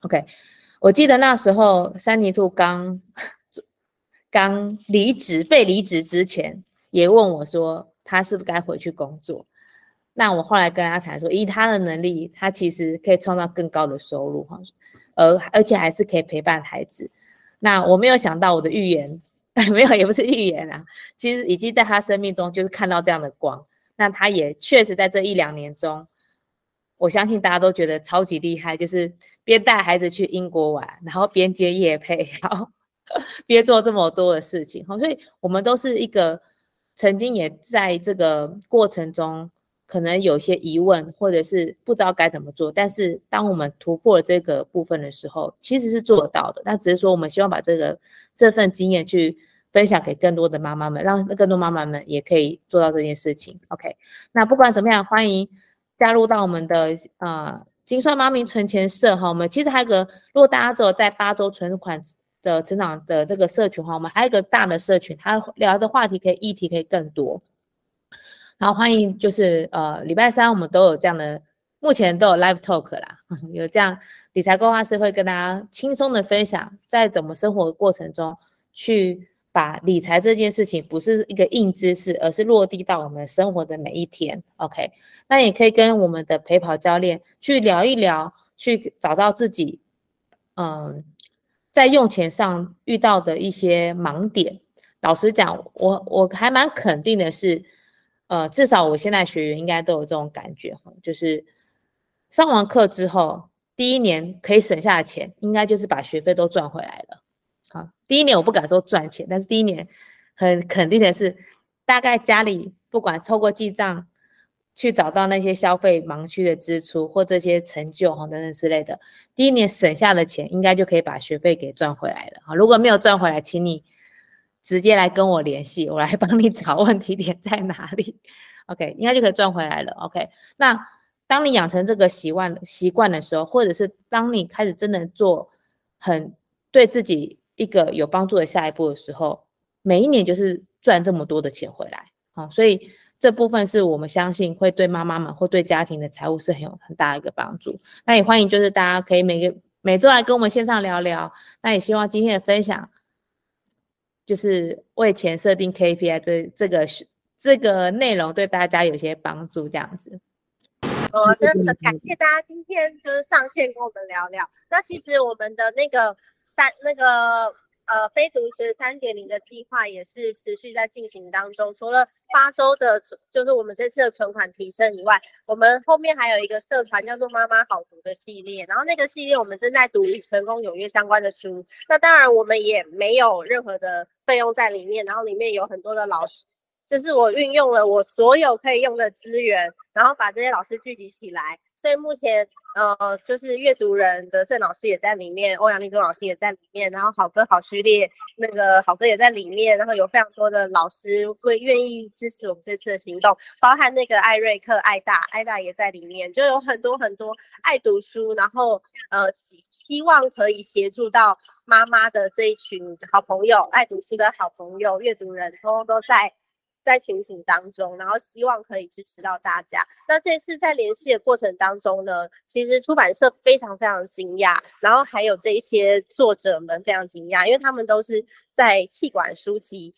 OK，我记得那时候三尼兔刚刚离职被离职之前，也问我说他是不是该回去工作。那我后来跟他谈说，以他的能力，他其实可以创造更高的收入哈，而而且还是可以陪伴孩子。那我没有想到我的预言，没有也不是预言啊，其实已经在他生命中就是看到这样的光。那他也确实在这一两年中，我相信大家都觉得超级厉害，就是边带孩子去英国玩，然后边接夜配，然后 边做这么多的事情。所以我们都是一个曾经也在这个过程中可能有些疑问，或者是不知道该怎么做。但是当我们突破了这个部分的时候，其实是做得到的。那只是说我们希望把这个这份经验去。分享给更多的妈妈们，让更多妈妈们也可以做到这件事情。OK，那不管怎么样，欢迎加入到我们的呃金算妈咪存钱社哈。我们其实还有个，如果大家只有在八周存款的成长的这个社群哈，我们还有一个大的社群，它聊的话题可以议题可以更多。然后欢迎就是呃礼拜三我们都有这样的，目前都有 live talk 啦，有这样理财规划师会跟大家轻松的分享，在怎么生活过程中去。把理财这件事情不是一个硬知识，而是落地到我们生活的每一天。OK，那也可以跟我们的陪跑教练去聊一聊，去找到自己，嗯，在用钱上遇到的一些盲点。老实讲，我我还蛮肯定的是，呃，至少我现在学员应该都有这种感觉哈，就是上完课之后，第一年可以省下的钱，应该就是把学费都赚回来了。好，第一年我不敢说赚钱，但是第一年很肯定的是，大概家里不管透过记账去找到那些消费盲区的支出或这些成就哈等等之类的，第一年省下的钱应该就可以把学费给赚回来了。好，如果没有赚回来，请你直接来跟我联系，我来帮你找问题点在哪里。OK，应该就可以赚回来了。OK，那。当你养成这个习惯习惯的时候，或者是当你开始真的做很对自己一个有帮助的下一步的时候，每一年就是赚这么多的钱回来，好，所以这部分是我们相信会对妈妈们或对家庭的财务是很有很大的一个帮助。那也欢迎就是大家可以每个每周来跟我们线上聊聊。那也希望今天的分享就是为钱设定 KPI 这这个这个内容对大家有些帮助，这样子。哦，真的很感谢大家今天就是上线跟我们聊聊。那其实我们的那个三那个呃非读学三点零的计划也是持续在进行当中。除了八周的，就是我们这次的存款提升以外，我们后面还有一个社团叫做妈妈好读的系列。然后那个系列我们正在读与成功有约相关的书。那当然我们也没有任何的费用在里面，然后里面有很多的老师。就是我运用了我所有可以用的资源，然后把这些老师聚集起来。所以目前，呃，就是阅读人的郑老师也在里面，欧阳立中老师也在里面，然后好哥好序列那个好哥也在里面，然后有非常多的老师会愿意支持我们这次的行动，包含那个艾瑞克、艾大、艾大也在里面，就有很多很多爱读书，然后呃希希望可以协助到妈妈的这一群好朋友，爱读书的好朋友、阅读人，通通都在。在群组当中，然后希望可以支持到大家。那这次在联系的过程当中呢，其实出版社非常非常惊讶，然后还有这一些作者们非常惊讶，因为他们都是在气管书籍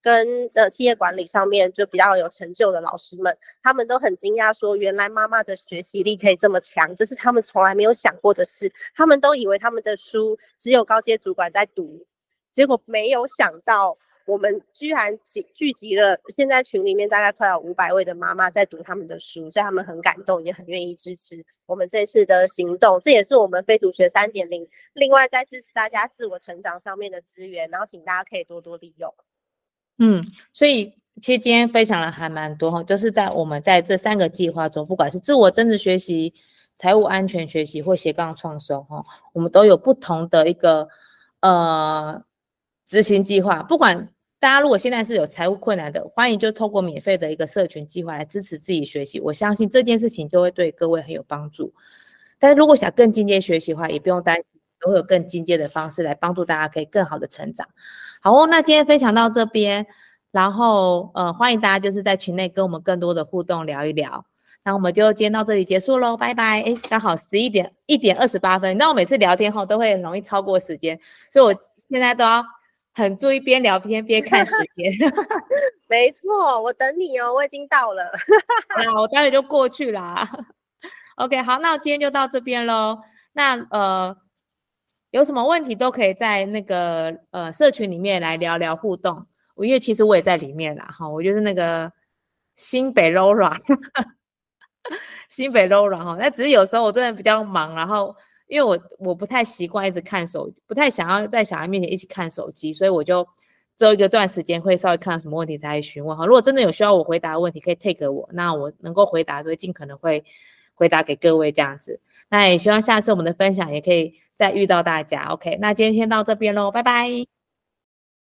跟呃企业管理上面就比较有成就的老师们，他们都很惊讶，说原来妈妈的学习力可以这么强，这是他们从来没有想过的事。他们都以为他们的书只有高阶主管在读，结果没有想到。我们居然集聚集了，现在群里面大概快有五百位的妈妈在读他们的书，所以他们很感动，也很愿意支持我们这次的行动。这也是我们非读学三点零，另外在支持大家自我成长上面的资源，然后请大家可以多多利用。嗯，所以其实今天分享了还蛮多哈，就是在我们在这三个计划中，不管是自我增值学习、财务安全学习或斜杠创收哈，我们都有不同的一个呃执行计划，不管。大家如果现在是有财务困难的，欢迎就透过免费的一个社群计划来支持自己学习。我相信这件事情就会对各位很有帮助。但是如果想更进阶学习的话，也不用担心，都会有更进阶的方式来帮助大家可以更好的成长。好哦，那今天分享到这边，然后呃，欢迎大家就是在群内跟我们更多的互动聊一聊。那我们就今天到这里结束喽，拜拜。哎，刚好十一点一点二十八分，那我每次聊天后都会容易超过时间，所以我现在都要。很注意边聊天边看时间，没错，我等你哦，我已经到了，那我待会就过去啦。OK，好，那我今天就到这边喽。那呃，有什么问题都可以在那个呃社群里面来聊聊互动。我因为其实我也在里面啦，哈，我就是那个新北 Laura，新北 Laura 哈，那只是有时候我真的比较忙，然后。因为我我不太习惯一直看手，不太想要在小孩面前一起看手机，所以我就只有一个段时间会稍微看什么问题才询问哈。如果真的有需要我回答的问题，可以 take 我，那我能够回答，所以尽可能会回答给各位这样子。那也希望下次我们的分享也可以再遇到大家。OK，那今天先到这边喽，拜拜。